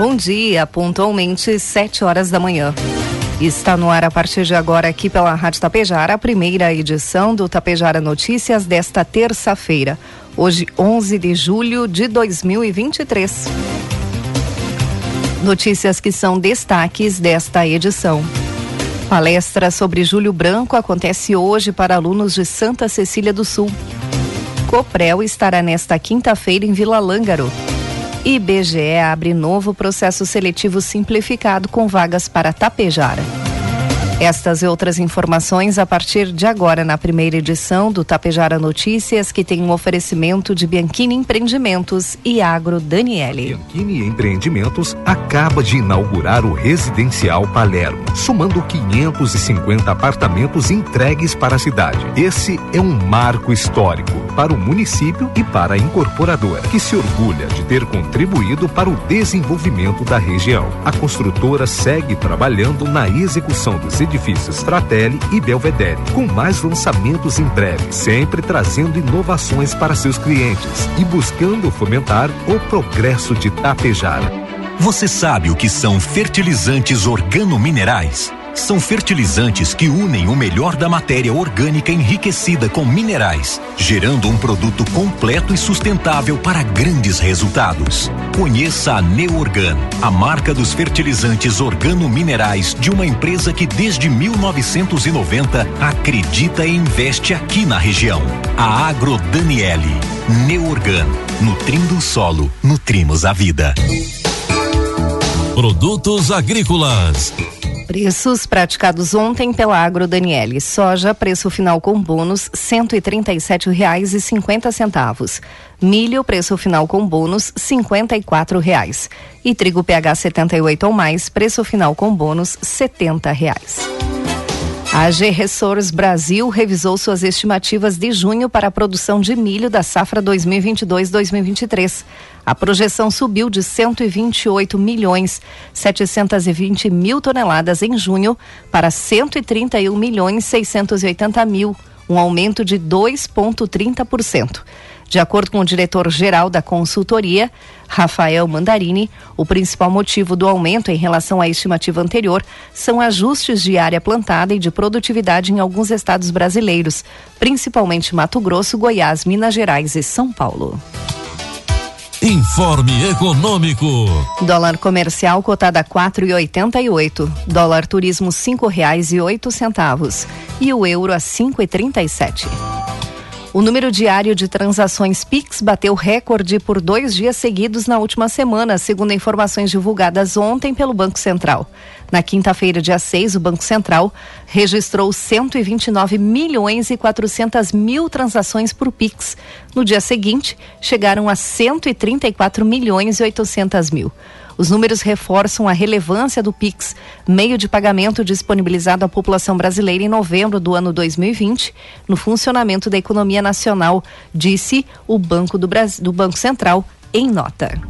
Bom dia, pontualmente 7 horas da manhã. Está no ar a partir de agora aqui pela Rádio Tapejara, a primeira edição do Tapejara Notícias desta terça-feira, hoje 11 de julho de 2023. Notícias que são destaques desta edição. Palestra sobre Júlio Branco acontece hoje para alunos de Santa Cecília do Sul. Coprel estará nesta quinta-feira em Vila Lângaro. IBGE abre novo processo seletivo simplificado com vagas para Tapejara. Estas e outras informações a partir de agora na primeira edição do Tapejara Notícias, que tem um oferecimento de Bianchini Empreendimentos e Agro Daniele. Bianchini Empreendimentos acaba de inaugurar o Residencial Palermo, somando 550 apartamentos entregues para a cidade. Esse é um marco histórico para o município e para a incorporadora, que se orgulha de ter contribuído para o desenvolvimento da região. A construtora segue trabalhando na execução dos edifícios edifícios Fratelli e Belvedere, com mais lançamentos em breve, sempre trazendo inovações para seus clientes e buscando fomentar o progresso de Tapejara. Você sabe o que são fertilizantes organominerais? São fertilizantes que unem o melhor da matéria orgânica enriquecida com minerais, gerando um produto completo e sustentável para grandes resultados. Conheça a Neorgan, a marca dos fertilizantes organominerais de uma empresa que desde 1990 acredita e investe aqui na região. A Agro Daniele. Neorgan, nutrindo o solo, nutrimos a vida. Produtos agrícolas Preços praticados ontem pela Agro Daniele. Soja, preço final com bônus, cinquenta centavos. Milho, preço final com bônus, quatro reais. E trigo PH 78 ou mais, preço final com bônus, setenta reais. A AG Resource Brasil revisou suas estimativas de junho para a produção de milho da safra 2022-2023. A projeção subiu de 128 milhões 720 mil toneladas em junho para 131 milhões 680 mil, um aumento de 2,30%. De acordo com o diretor-geral da consultoria, Rafael Mandarini, o principal motivo do aumento em relação à estimativa anterior são ajustes de área plantada e de produtividade em alguns estados brasileiros, principalmente Mato Grosso, Goiás, Minas Gerais e São Paulo. Informe Econômico. Dólar comercial cotado a quatro e oitenta e oito. Dólar turismo cinco reais e oito centavos. E o euro a cinco e trinta e sete. O número diário de transações PIX bateu recorde por dois dias seguidos na última semana, segundo informações divulgadas ontem pelo Banco Central. Na quinta-feira, dia 6, o Banco Central registrou 129 milhões e 400 mil transações por Pix. No dia seguinte, chegaram a 134 milhões e 800 mil. Os números reforçam a relevância do Pix, meio de pagamento disponibilizado à população brasileira em novembro do ano 2020, no funcionamento da economia nacional, disse o Banco do, Brasil, do Banco Central em nota.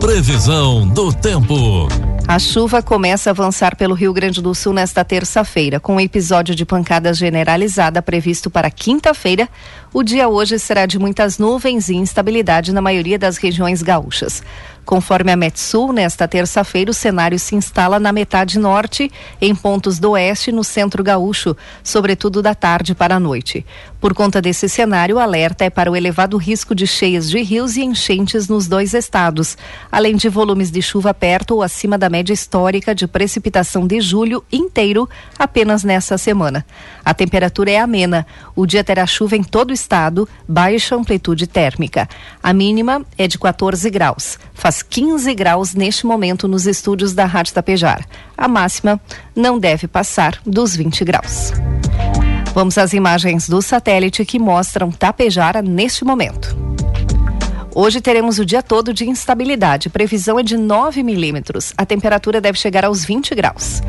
Previsão do tempo. A chuva começa a avançar pelo Rio Grande do Sul nesta terça-feira, com um episódio de pancada generalizada previsto para quinta-feira. O dia hoje será de muitas nuvens e instabilidade na maioria das regiões gaúchas. Conforme a Metsul, nesta terça-feira o cenário se instala na metade norte, em pontos do oeste no centro gaúcho, sobretudo da tarde para a noite. Por conta desse cenário, o alerta é para o elevado risco de cheias de rios e enchentes nos dois estados, além de volumes de chuva perto ou acima da média histórica de precipitação de julho inteiro apenas nessa semana. A temperatura é amena. O dia terá chuva em todo o estado, baixa amplitude térmica. A mínima é de 14 graus. Faz 15 graus neste momento nos estúdios da Rádio Tapejar. A máxima não deve passar dos 20 graus. Vamos às imagens do satélite que mostram Tapejara neste momento. Hoje teremos o dia todo de instabilidade. Previsão é de 9 milímetros. A temperatura deve chegar aos 20 graus.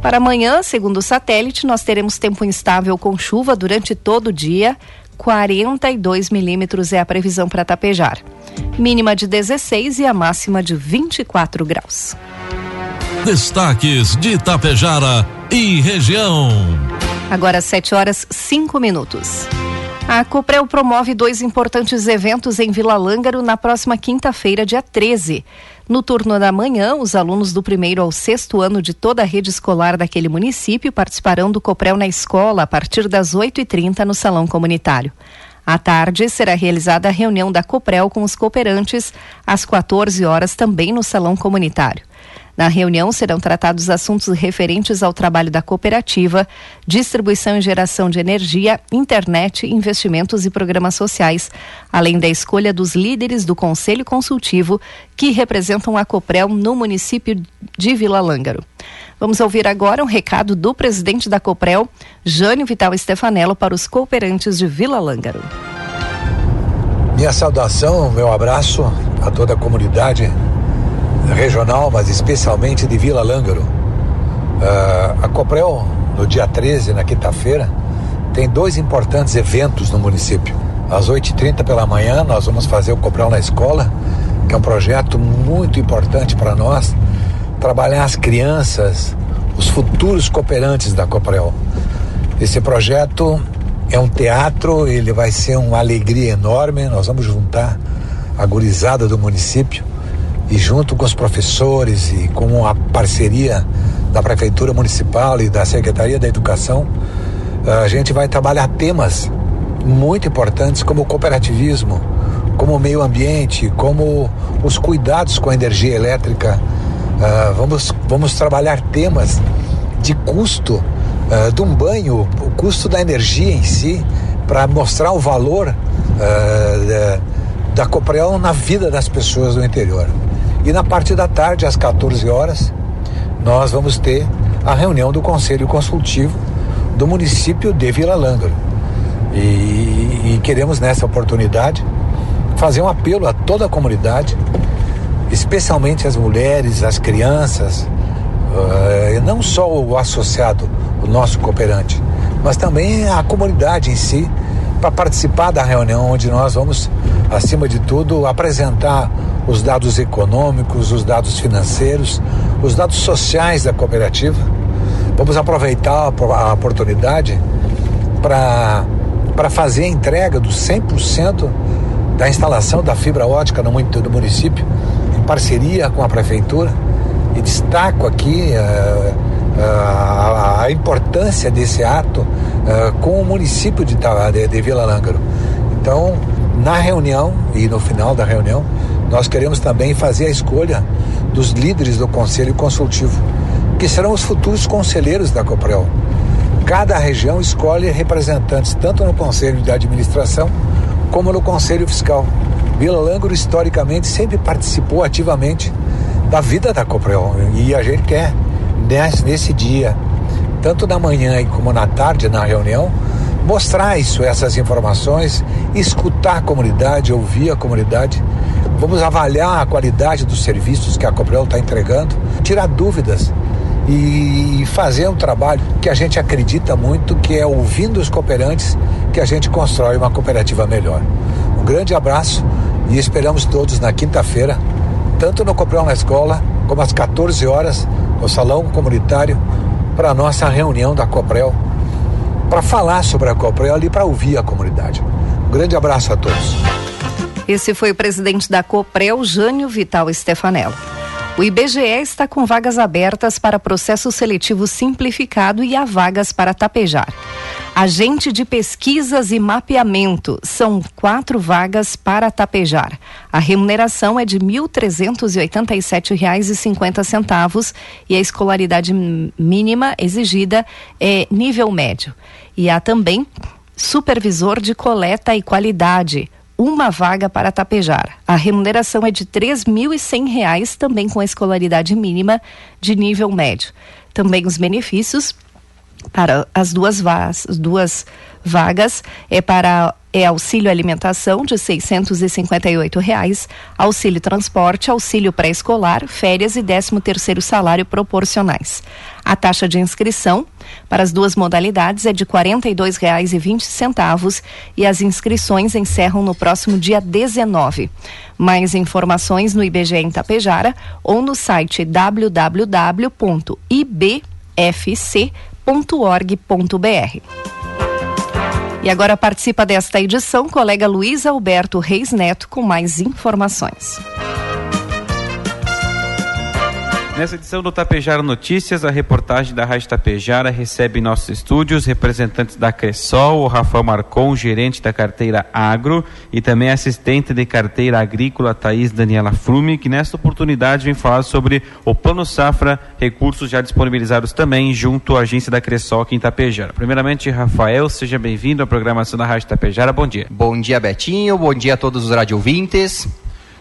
Para amanhã, segundo o satélite, nós teremos tempo instável com chuva durante todo o dia. 42 milímetros é a previsão para tapejar. Mínima de 16 e a máxima de 24 graus. Destaques de Itapejara e região. Agora 7 horas 5 minutos. A Coprel promove dois importantes eventos em Vila Lângaro na próxima quinta-feira, dia 13. No turno da manhã, os alunos do primeiro ao sexto ano de toda a rede escolar daquele município participarão do Coprel na escola a partir das 8h30 no Salão Comunitário. À tarde, será realizada a reunião da Coprel com os cooperantes às 14 horas também no Salão Comunitário. Na reunião serão tratados assuntos referentes ao trabalho da cooperativa, distribuição e geração de energia, internet, investimentos e programas sociais, além da escolha dos líderes do Conselho Consultivo que representam a Coprel no município de Vila Lângaro. Vamos ouvir agora um recado do presidente da Coprel, Jânio Vital Stefanello, para os cooperantes de Vila Lângaro. Minha saudação, meu abraço a toda a comunidade regional, mas especialmente de Vila Lângaro. Uh, a Coprel, no dia 13, na quinta-feira, tem dois importantes eventos no município. Às 8h30 pela manhã, nós vamos fazer o Coprel na escola, que é um projeto muito importante para nós, trabalhar as crianças, os futuros cooperantes da Coprel. Esse projeto é um teatro, ele vai ser uma alegria enorme, nós vamos juntar a gurizada do município e junto com os professores e com a parceria da Prefeitura Municipal e da Secretaria da Educação, a gente vai trabalhar temas muito importantes como o cooperativismo, como o meio ambiente, como os cuidados com a energia elétrica. Uh, vamos, vamos trabalhar temas de custo uh, de um banho, o custo da energia em si, para mostrar o valor uh, da, da Coprel na vida das pessoas do interior. E na parte da tarde, às 14 horas, nós vamos ter a reunião do Conselho Consultivo do município de Vila Lângaro. E, e queremos nessa oportunidade fazer um apelo a toda a comunidade, especialmente as mulheres, as crianças, uh, não só o associado, o nosso cooperante, mas também a comunidade em si, para participar da reunião onde nós vamos, acima de tudo, apresentar os dados econômicos, os dados financeiros, os dados sociais da cooperativa. Vamos aproveitar a oportunidade para fazer a entrega dos 100% da instalação da fibra ótica no, município, em parceria com a prefeitura. E destaco aqui uh, uh, a, importância desse ato uh, com o município de, de, de Vila Lângaro. Então, na reunião e no final da reunião, nós queremos também fazer a escolha dos líderes do Conselho Consultivo, que serão os futuros conselheiros da Coprel. Cada região escolhe representantes tanto no Conselho de Administração como no Conselho Fiscal. Vila Langro, historicamente, sempre participou ativamente da vida da Coprel e a gente quer, nesse dia, tanto na manhã como na tarde, na reunião, mostrar isso, essas informações, escutar a comunidade, ouvir a comunidade Vamos avaliar a qualidade dos serviços que a Coprel está entregando, tirar dúvidas e fazer um trabalho que a gente acredita muito, que é ouvindo os cooperantes, que a gente constrói uma cooperativa melhor. Um grande abraço e esperamos todos na quinta-feira, tanto no Coprel na escola, como às 14 horas, no salão comunitário, para a nossa reunião da Coprel, para falar sobre a Coprel e para ouvir a comunidade. Um grande abraço a todos. Esse foi o presidente da Coprel, Jânio Vital Stefanello. O IBGE está com vagas abertas para processo seletivo simplificado e há vagas para tapejar. Agente de pesquisas e mapeamento. São quatro vagas para tapejar. A remuneração é de R$ 1.387,50 e a escolaridade mínima exigida é nível médio. E há também supervisor de coleta e qualidade uma vaga para tapejar. A remuneração é de R$ 3.100, também com a escolaridade mínima de nível médio. Também os benefícios para as duas, vagas, duas vagas é para é auxílio alimentação de 658 reais, auxílio transporte, auxílio pré-escolar, férias e 13 terceiro salário proporcionais. A taxa de inscrição para as duas modalidades é de R$ 42,20 e as inscrições encerram no próximo dia 19. Mais informações no IBGE em Tapejara ou no site www.ibfc.org.br. E agora participa desta edição colega Luiz Alberto Reis Neto com mais informações. Nessa edição do Tapejara Notícias, a reportagem da Rádio Tapejara recebe em nossos estúdios representantes da Cressol, o Rafael Marcon, gerente da carteira Agro, e também assistente de carteira agrícola Thaís Daniela Frume, que nesta oportunidade vem falar sobre o Plano Safra, recursos já disponibilizados também junto à agência da Cressol aqui em Tapejara. Primeiramente, Rafael, seja bem-vindo à programação da Rádio Tapejara. Bom dia. Bom dia, Betinho. Bom dia a todos os rádio ouvintes.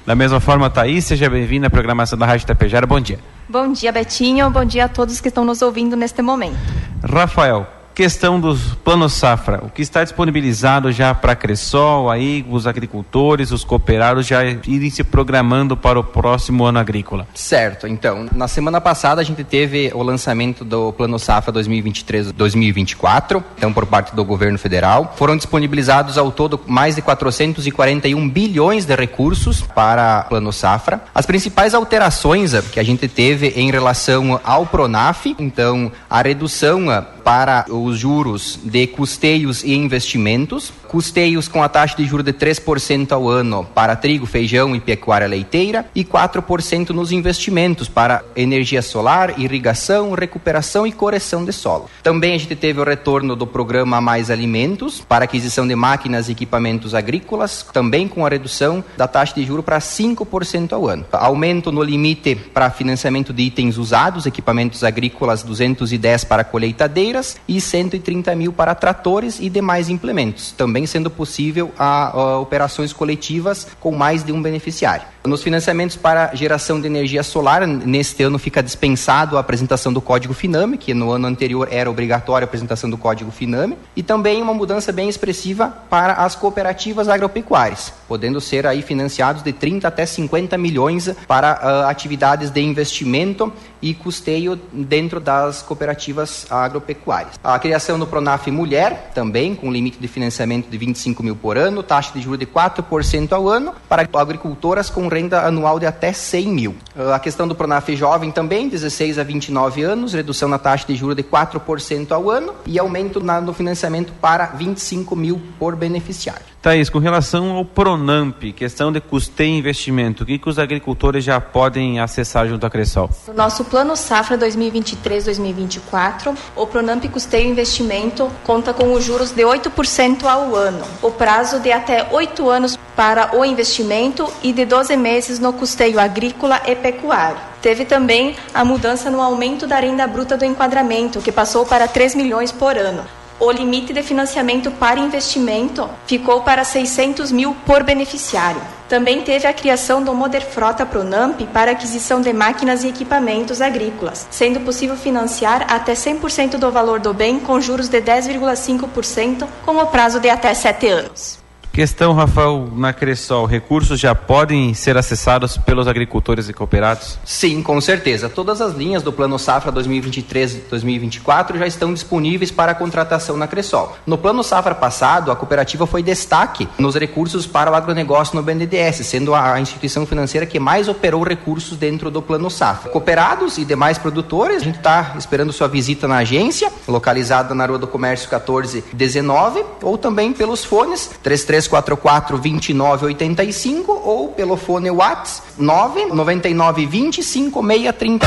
Da mesma forma, Thaís, seja bem-vinda à programação da Rádio Tapejara. Bom dia. Bom dia, Betinho. Bom dia a todos que estão nos ouvindo neste momento. Rafael, questão dos planos safra, o que está disponibilizado já para a Cressol, aí os agricultores, os cooperados já irem se programando para o próximo ano agrícola. Certo, então, na semana passada a gente teve o lançamento do Plano Safra 2023-2024, então por parte do governo federal. Foram disponibilizados ao todo mais de 441 bilhões de recursos para o Plano Safra. As principais alterações que a gente teve em relação ao Pronaf, então a redução para os juros de custeios e investimentos, custeios com a taxa de juros de 3% ao ano para trigo, feijão e pecuária leiteira e 4% nos investimentos para energia solar, irrigação, recuperação e correção de solo. Também a gente teve o retorno do programa Mais Alimentos para aquisição de máquinas e equipamentos agrícolas, também com a redução da taxa de juros para 5% ao ano. Aumento no limite para financiamento de itens usados, equipamentos agrícolas 210 para colheitadeira e 130 mil para tratores e demais implementos, também sendo possível a, a operações coletivas com mais de um beneficiário. Nos financiamentos para geração de energia solar, neste ano fica dispensado a apresentação do código FINAME, que no ano anterior era obrigatória a apresentação do código FINAME, e também uma mudança bem expressiva para as cooperativas agropecuárias, podendo ser aí financiados de 30 até 50 milhões para uh, atividades de investimento e custeio dentro das cooperativas agropecuárias. A criação do Pronaf Mulher, também com limite de financiamento de 25 mil por ano, taxa de juros de 4% ao ano, para agricultoras com renda anual de até 100 mil. A questão do Pronaf Jovem também, 16 a 29 anos, redução na taxa de juros de 4% ao ano e aumento no financiamento para 25 mil por beneficiário. Thaís, com relação ao Pronamp, questão de custeio e investimento, o que, que os agricultores já podem acessar junto à Cressol? No nosso plano Safra 2023-2024, o Pronamp Custeio e Investimento conta com os juros de 8% ao ano, o prazo de até 8 anos para o investimento e de 12 meses no custeio agrícola e pecuário. Teve também a mudança no aumento da renda bruta do enquadramento, que passou para 3 milhões por ano o limite de financiamento para investimento ficou para 600 mil por beneficiário. Também teve a criação do Moder Frota Pronamp para aquisição de máquinas e equipamentos agrícolas, sendo possível financiar até 100% do valor do bem com juros de 10,5% com o prazo de até 7 anos. Questão, Rafael, na Cressol, recursos já podem ser acessados pelos agricultores e cooperados? Sim, com certeza. Todas as linhas do Plano Safra 2023-2024 já estão disponíveis para contratação na Cressol. No Plano Safra passado, a cooperativa foi destaque nos recursos para o agronegócio no BNDES, sendo a instituição financeira que mais operou recursos dentro do Plano Safra. Cooperados e demais produtores, a gente está esperando sua visita na agência, localizada na Rua do Comércio 1419, ou também pelos fones 33 3344 2985 ou pelo fone WhatsApp 999 20 5630.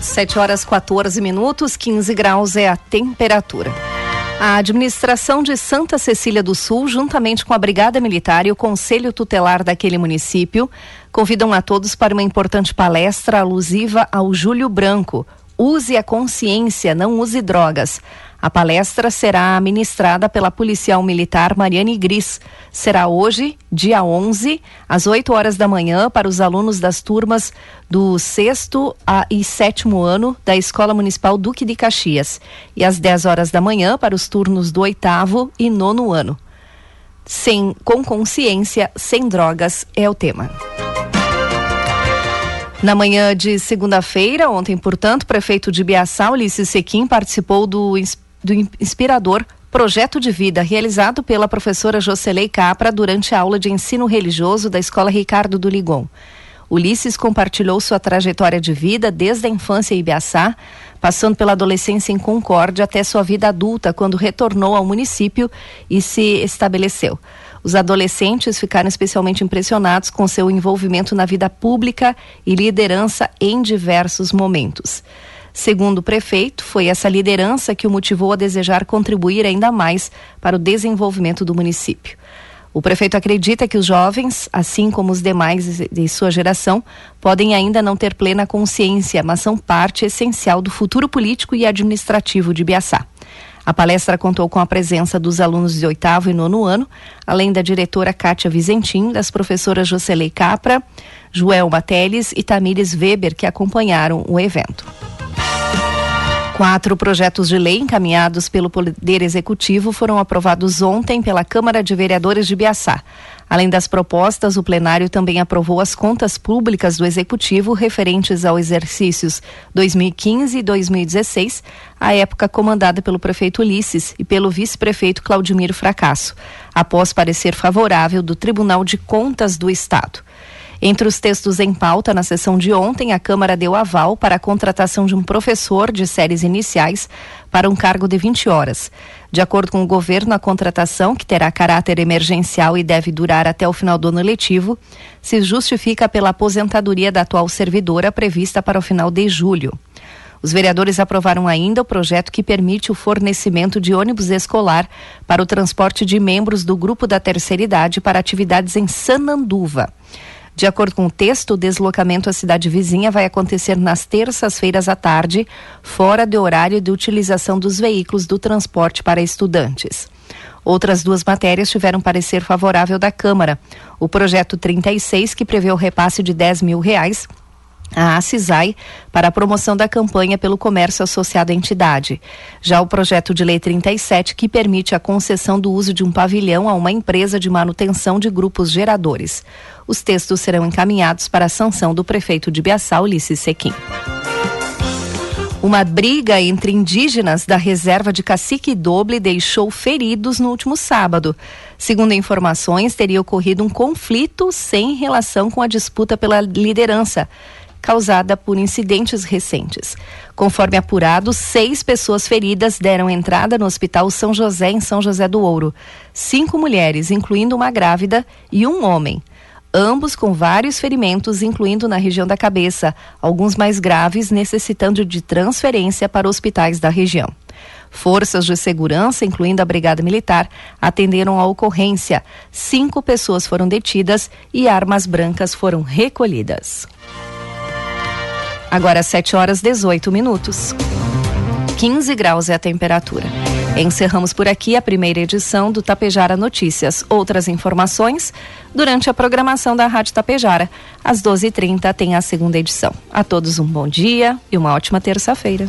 7 horas 14 minutos, 15 graus é a temperatura. A administração de Santa Cecília do Sul, juntamente com a Brigada Militar e o Conselho Tutelar daquele município, convidam a todos para uma importante palestra alusiva ao Júlio Branco. Use a consciência, não use drogas. A palestra será ministrada pela policial militar Mariane Gris. Será hoje, dia 11, às 8 horas da manhã, para os alunos das turmas do sexto e sétimo ano da Escola Municipal Duque de Caxias. E às 10 horas da manhã, para os turnos do oitavo e nono ano. Sem, com consciência, sem drogas é o tema. Na manhã de segunda-feira, ontem, portanto, o prefeito de Biaçá, Ulisses Sequim, participou do, do inspirador projeto de vida realizado pela professora Jocelei Capra durante a aula de ensino religioso da Escola Ricardo do Ligon. Ulisses compartilhou sua trajetória de vida desde a infância em Ibiaçá, passando pela adolescência em Concórdia até sua vida adulta, quando retornou ao município e se estabeleceu. Os adolescentes ficaram especialmente impressionados com seu envolvimento na vida pública e liderança em diversos momentos. Segundo o prefeito, foi essa liderança que o motivou a desejar contribuir ainda mais para o desenvolvimento do município. O prefeito acredita que os jovens, assim como os demais de sua geração, podem ainda não ter plena consciência, mas são parte essencial do futuro político e administrativo de Biaçá. A palestra contou com a presença dos alunos de oitavo e nono ano, além da diretora Kátia Vizentim, das professoras Jocelei Capra, Joel Mateles e Tamires Weber, que acompanharam o evento. Quatro projetos de lei encaminhados pelo Poder Executivo foram aprovados ontem pela Câmara de Vereadores de Biaçá. Além das propostas, o plenário também aprovou as contas públicas do Executivo referentes aos exercícios 2015 e 2016, a época comandada pelo prefeito Ulisses e pelo vice-prefeito Claudimiro Fracasso, após parecer favorável do Tribunal de Contas do Estado. Entre os textos em pauta na sessão de ontem, a Câmara deu aval para a contratação de um professor de séries iniciais para um cargo de 20 horas. De acordo com o governo, a contratação, que terá caráter emergencial e deve durar até o final do ano letivo, se justifica pela aposentadoria da atual servidora prevista para o final de julho. Os vereadores aprovaram ainda o projeto que permite o fornecimento de ônibus escolar para o transporte de membros do grupo da terceira idade para atividades em Sananduva. De acordo com o texto, o deslocamento à cidade vizinha vai acontecer nas terças-feiras à tarde, fora do horário de utilização dos veículos do transporte para estudantes. Outras duas matérias tiveram parecer favorável da Câmara. O projeto 36, que prevê o repasse de 10 mil reais a ACISAI para a promoção da campanha pelo comércio associado à entidade. Já o projeto de lei 37, que permite a concessão do uso de um pavilhão a uma empresa de manutenção de grupos geradores. Os textos serão encaminhados para a sanção do prefeito de Biaçá, Ulisses Sequim. Uma briga entre indígenas da reserva de Cacique Doble deixou feridos no último sábado. Segundo informações, teria ocorrido um conflito sem relação com a disputa pela liderança causada por incidentes recentes. Conforme apurado, seis pessoas feridas deram entrada no Hospital São José, em São José do Ouro. Cinco mulheres, incluindo uma grávida, e um homem. Ambos com vários ferimentos, incluindo na região da cabeça, alguns mais graves, necessitando de transferência para hospitais da região. Forças de segurança, incluindo a Brigada Militar, atenderam a ocorrência. Cinco pessoas foram detidas e armas brancas foram recolhidas. Agora 7 horas 18 minutos. 15 graus é a temperatura. Encerramos por aqui a primeira edição do Tapejara Notícias. Outras informações durante a programação da Rádio Tapejara. Às 12h30 tem a segunda edição. A todos um bom dia e uma ótima terça-feira.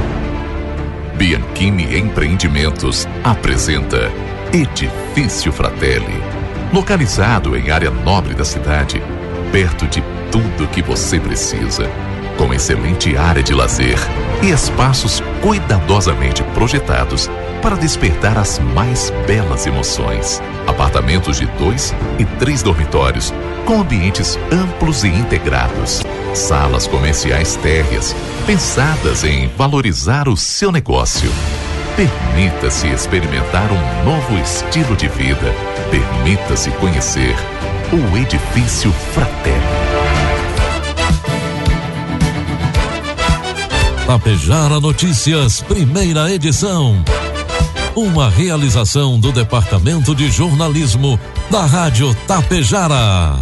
Bianchini Empreendimentos apresenta Edifício Fratelli. Localizado em área nobre da cidade, perto de tudo que você precisa, com excelente área de lazer e espaços cuidadosamente projetados para despertar as mais belas emoções. Apartamentos de dois e três dormitórios, com ambientes amplos e integrados. Salas comerciais térreas, pensadas em valorizar o seu negócio. Permita-se experimentar um novo estilo de vida. Permita-se conhecer o Edifício Fraterno. Tapejara Notícias, primeira edição. Uma realização do Departamento de Jornalismo da Rádio Tapejara.